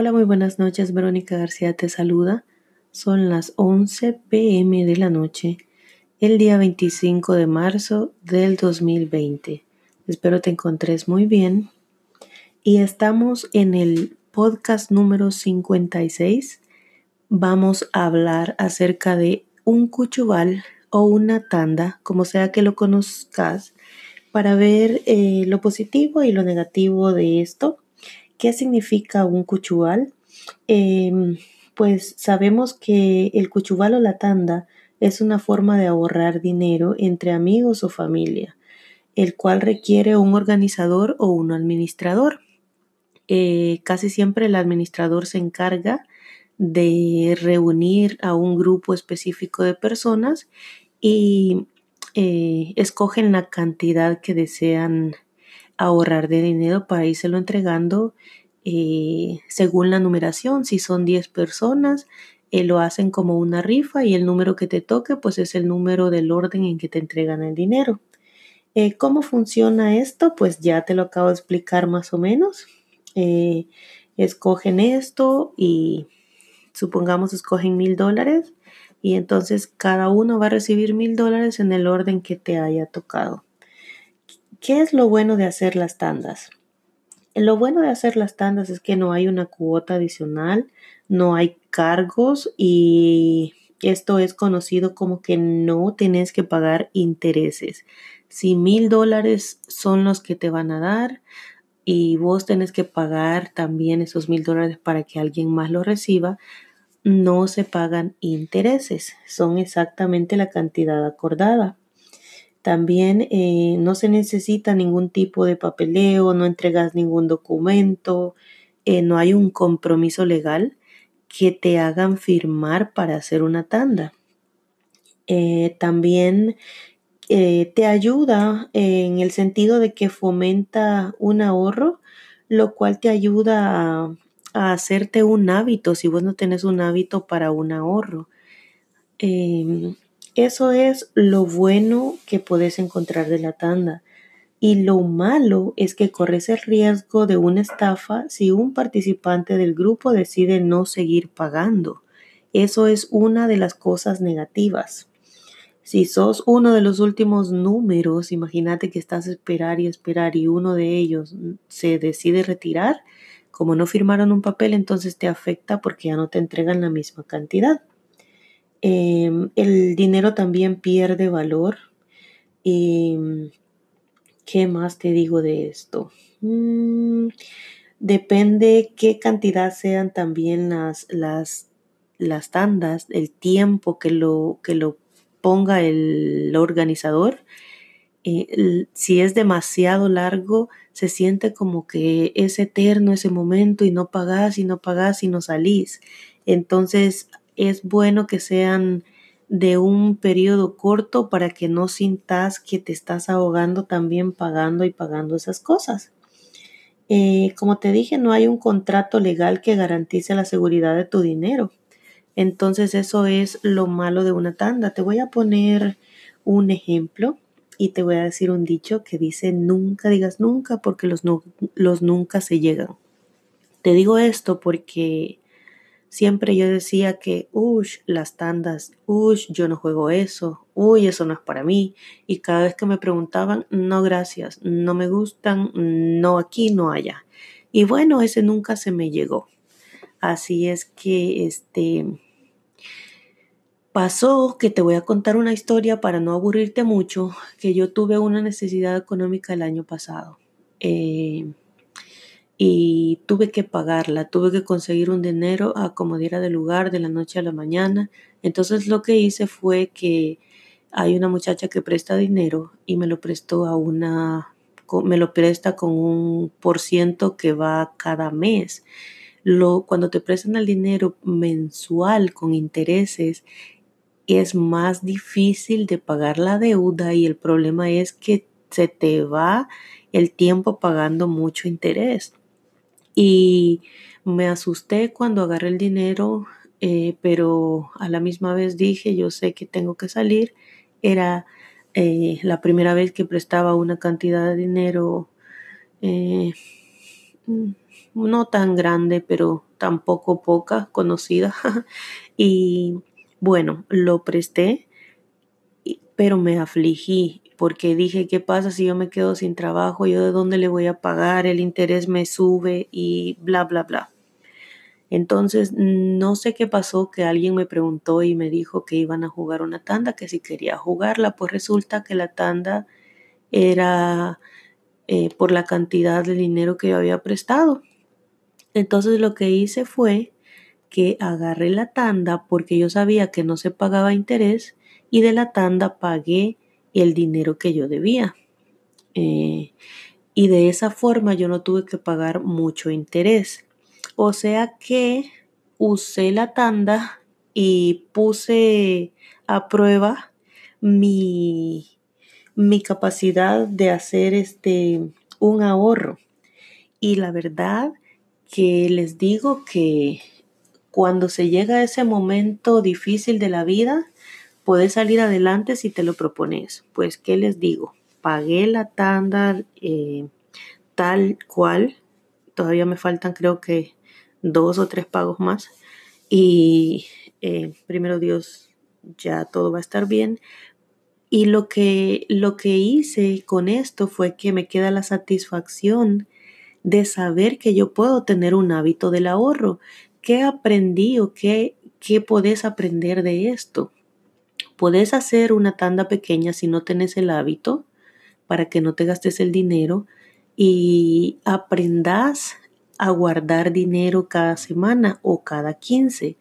Hola, muy buenas noches. Verónica García te saluda. Son las 11 pm de la noche, el día 25 de marzo del 2020. Espero te encontres muy bien. Y estamos en el podcast número 56. Vamos a hablar acerca de un cuchubal o una tanda, como sea que lo conozcas, para ver eh, lo positivo y lo negativo de esto. ¿Qué significa un cuchubal? Em, pues sabemos que el cuchubal o la tanda es una forma de ahorrar dinero entre amigos o familia, el cual requiere un organizador o un administrador. Eh, casi siempre el administrador se encarga de reunir a un grupo específico de personas y eh, escogen la cantidad que desean ahorrar de dinero para lo entregando eh, según la numeración. Si son 10 personas, eh, lo hacen como una rifa y el número que te toque pues es el número del orden en que te entregan el dinero. ¿Cómo funciona esto? Pues ya te lo acabo de explicar más o menos. escogen esto y supongamos escogen mil dólares y entonces cada uno va a recibir mil dólares en el orden que te haya tocado. ¿Qué es lo bueno de hacer las tandas? Lo bueno de hacer las tandas es que no hay una cuota adicional, no hay cargos y esto es conocido como que no tienes que pagar intereses. Si mil dólares son los que te van a dar y vos tenés que pagar también esos mil dólares para que alguien más lo reciba, no se pagan intereses, son exactamente la cantidad acordada. También eh, no se necesita ningún tipo de papeleo, no entregas ningún documento, eh, no hay un compromiso legal que te hagan firmar para hacer una tanda. Eh, también te ayuda en el sentido de que fomenta un ahorro, lo cual te ayuda a, hacerte un hábito si vos no tenés un hábito para un ahorro. Em, eso es lo bueno que puedes encontrar de la tanda. Y lo malo es que corres el riesgo de una estafa si un participante del grupo decide no seguir pagando. Eso es una de las cosas negativas. Si sos uno de los últimos números, imagínate que estás esperar y esperar y uno de ellos se decide retirar, como no firmaron un papel, entonces te afecta porque ya no te entregan la misma cantidad. Em, el dinero también pierde valor. Em, ¿Qué más te digo de esto? Mm, depende qué cantidad sean también las, las, las tandas, el tiempo que lo, que lo ponga el organizador. Eh, si es demasiado largo, se siente como que es eterno ese momento y no pagás y no pagás y no salís. Entonces es bueno que sean de un periodo corto para que no sintas que te estás ahogando también pagando y pagando esas cosas. Eh, como te dije, no hay un contrato legal que garantice la seguridad de tu dinero. Entonces eso es lo malo de una tanda. Te voy a poner un ejemplo y te voy a decir un dicho que dice nunca digas nunca porque los, los nunca se llegan. Te digo esto porque siempre yo decía que, uy, las tandas, uy, yo no juego eso, uy, eso no es para mí. Y cada vez que me preguntaban, no, gracias, no me gustan, no aquí, no allá. Y bueno, ese nunca se me llegó. Así es que, este, Pasó que te voy a contar una historia para no aburrirte mucho, que yo tuve una necesidad económica el año pasado eh, y tuve que pagarla, tuve que conseguir un dinero a como diera de lugar de la noche a la mañana. Entonces lo que hice fue que hay una muchacha que presta dinero y me lo prestó a una, me lo presta con un por ciento que va cada mes. Lo, cuando te prestan el dinero mensual con intereses, es más difícil de pagar la deuda y el problema es que se te va el tiempo pagando mucho interés. Y me asusté cuando agarré el dinero, eh, pero a la misma vez dije, yo sé que tengo que salir. Era eh, la primera vez que prestaba una cantidad de dinero eh, no tan grande, pero tampoco poca, conocida. y bueno, lo presté, pero me afligí porque dije, ¿qué pasa si yo me quedo sin trabajo? ¿Yo de dónde le voy a pagar? El interés me sube y bla, bla, bla. Entonces, no sé qué pasó, que alguien me preguntó y me dijo que iban a jugar una tanda, que si quería jugarla, pues resulta que la tanda era eh, por la cantidad de dinero que yo había prestado. Entonces lo que hice fue que agarré la tanda porque yo sabía que no se pagaba interés y de la tanda pagué el dinero que yo debía. Eh, y de esa forma yo no tuve que pagar mucho interés. O sea que usé la tanda y puse a prueba mi, mi capacidad de hacer este un ahorro. Y la verdad que les digo que cuando se llega a ese momento difícil de la vida, puedes salir adelante si te lo propones. Pues, ¿qué les digo? Pagué la tanda eh, tal cual. Todavía me faltan creo que dos o tres pagos más. Y eh, primero Dios, ya todo va a estar bien. Y lo que, lo que hice con esto fue que me queda la satisfacción de saber que yo puedo tener un hábito del ahorro. ¿Qué aprendí o qué, qué podés aprender de esto? Podés hacer una tanda pequeña si no tenés el hábito para que no te gastes el dinero y aprendas a guardar dinero cada semana o cada 15.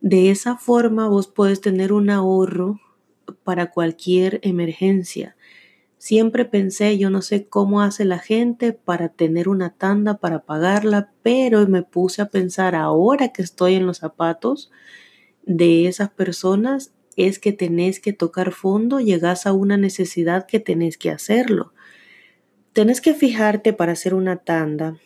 De esa forma vos puedes tener un ahorro para cualquier emergencia. Siempre pensé, yo no sé cómo hace la gente para tener una tanda, para pagarla, pero me puse a pensar ahora que estoy en los zapatos de esas personas, es que tenés que tocar fondo, llegas a una necesidad que tenés que hacerlo. Tenés que fijarte para hacer una tanda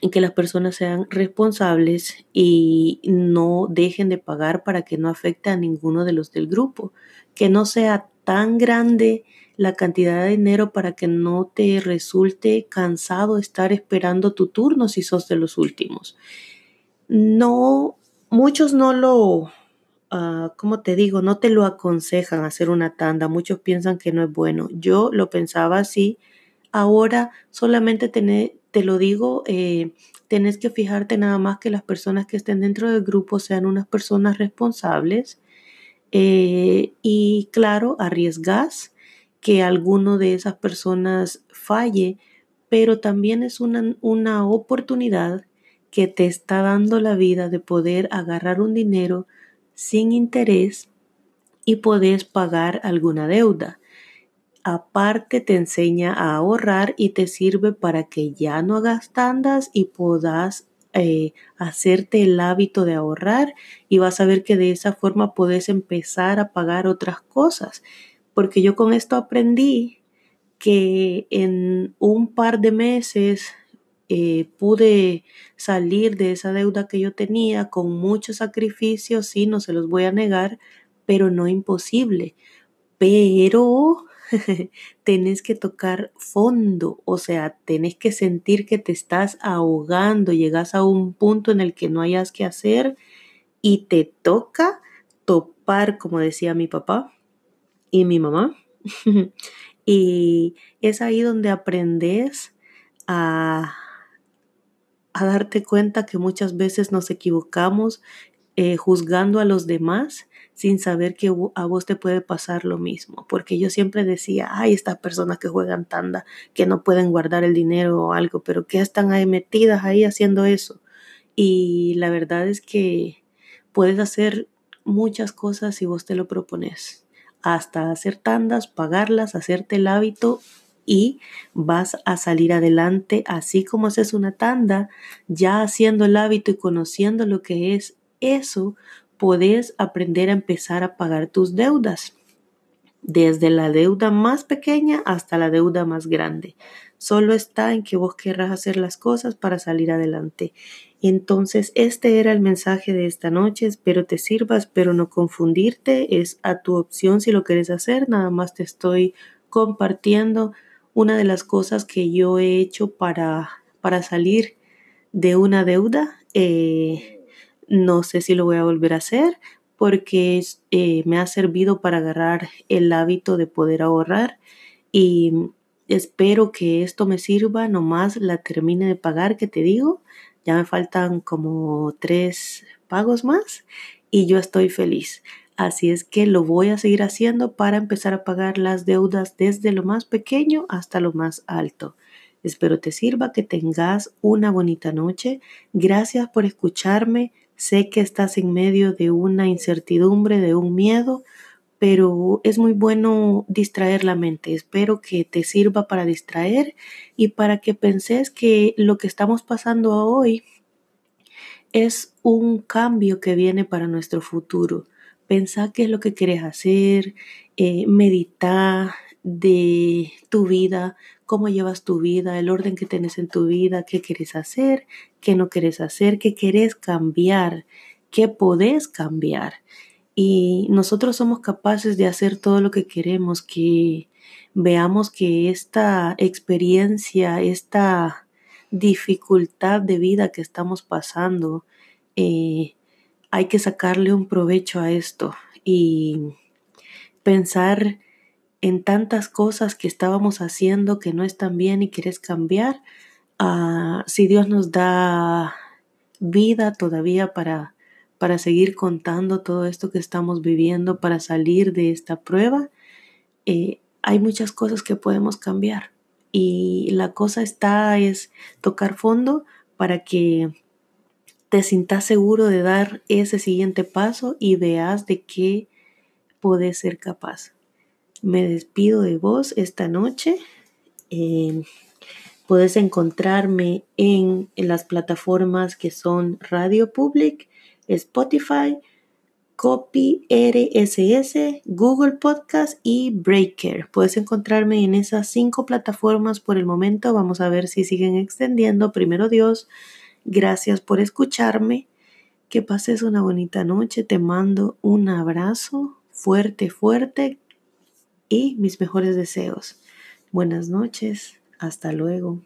y que las personas sean responsables y no dejen de pagar para que no afecte a ninguno de los del grupo, que no sea tan grande la cantidad de dinero para que no te resulte cansado estar esperando tu turno si sos de los últimos. No, muchos no lo, uh, como te digo, no te lo aconsejan hacer una tanda. Muchos piensan que no es bueno. Yo lo pensaba así. Ahora solamente te lo digo, eh, tenés que fijarte nada más que las personas que estén dentro del grupo sean unas personas responsables. Eh, y claro, arriesgas que alguno de esas personas falle, pero también es una, una oportunidad que te está dando la vida de poder agarrar un dinero sin interés y puedes pagar alguna deuda. Aparte te enseña a ahorrar y te sirve para que ya no hagas tandas y puedas eh, hacerte el hábito de ahorrar y vas a ver que de esa forma puedes empezar a pagar otras cosas porque yo con esto aprendí que en un par de meses eh, pude salir de esa deuda que yo tenía con muchos sacrificios, sí, no se los voy a negar, pero no imposible. Pero tenés que tocar fondo, o sea, tenés que sentir que te estás ahogando, llegas a un punto en el que no hayas que hacer y te toca topar, como decía mi papá, y mi mamá. y es ahí donde aprendes a, a, darte cuenta que muchas veces nos equivocamos eh, juzgando a los demás sin saber que a vos te puede pasar lo mismo. Porque yo siempre decía, ay, estas personas que juegan tanda, que no pueden guardar el dinero o algo, pero que están ahí metidas ahí haciendo eso. Y la verdad es que puedes hacer muchas cosas si vos te lo propones hasta hacer tandas, pagarlas, hacerte el hábito y vas a salir adelante, así como haces una tanda, ya haciendo el hábito y conociendo lo que es eso, puedes aprender a empezar a pagar tus deudas, desde la deuda más pequeña hasta la deuda más grande. Solo está en que vos querrás hacer las cosas para salir adelante. Entonces, este era el mensaje de esta noche. Espero te sirvas, pero no confundirte. Es a tu opción si lo quieres hacer. Nada más te estoy compartiendo una de las cosas que yo he hecho para, para salir de una deuda. Eh, no sé si lo voy a volver a hacer porque eh, me ha servido para agarrar el hábito de poder ahorrar y espero que esto me sirva, nomás la termine de pagar, que te digo, ya me faltan como tres pagos más y yo estoy feliz. Así es que lo voy a seguir haciendo para empezar a pagar las deudas desde lo más pequeño hasta lo más alto. Espero te sirva, que tengas una bonita noche. Gracias por escucharme. Sé que estás en medio de una incertidumbre, de un miedo, pero es muy bueno distraer la mente. Espero que te sirva para distraer y para que penses que lo que estamos pasando hoy es un cambio que viene para nuestro futuro. Pensá qué es lo que quieres hacer, eh, medita de tu vida, cómo llevas tu vida, el orden que tienes en tu vida, qué quieres hacer, qué no quieres hacer, qué quieres cambiar, qué podés cambiar. Y nosotros somos capaces de hacer todo lo que queremos, que veamos que esta experiencia, esta dificultad de vida que estamos pasando, eh, hay que sacarle un provecho a esto y pensar en tantas cosas que estábamos haciendo que no están bien y quieres cambiar. Ah, si Dios nos da vida todavía para, para seguir contando todo esto que estamos viviendo, para salir de esta prueba, eh, hay muchas cosas que podemos cambiar. Y la cosa está es tocar fondo para que te sientas seguro de dar ese siguiente paso y veas de qué puedes ser capaz. Me despido de vos esta noche. Eh, puedes encontrarme en, en, las plataformas que son Radio Public, Spotify, Copy RSS, Google Podcast y Breaker. Puedes encontrarme en esas cinco plataformas por el momento. Vamos a ver si siguen extendiendo. Primero Dios. Gracias por escucharme. Que pases una bonita noche. Te mando un abrazo fuerte, fuerte y mis mejores deseos. Buenas noches. Hasta luego.